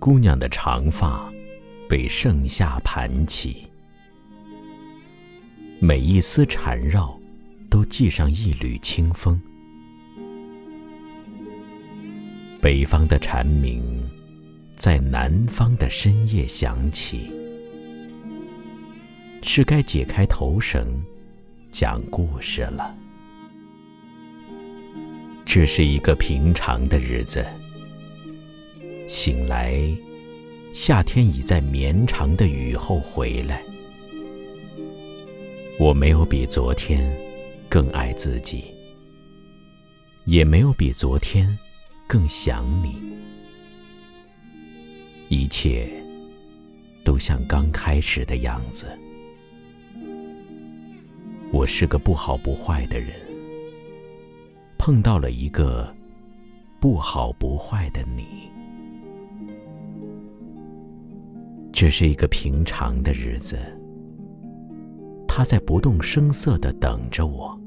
姑娘的长发被盛夏盘起，每一丝缠绕都系上一缕清风。北方的蝉鸣在南方的深夜响起，是该解开头绳讲故事了。这是一个平常的日子。醒来，夏天已在绵长的雨后回来。我没有比昨天更爱自己，也没有比昨天更想你。一切都像刚开始的样子。我是个不好不坏的人，碰到了一个不好不坏的你。这是一个平常的日子，他在不动声色的等着我，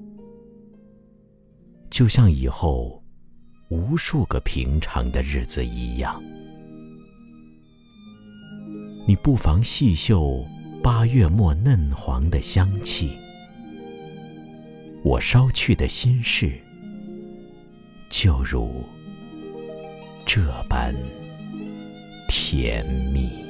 就像以后无数个平常的日子一样。你不妨细嗅八月末嫩黄的香气我捎去的心事就如这般甜蜜。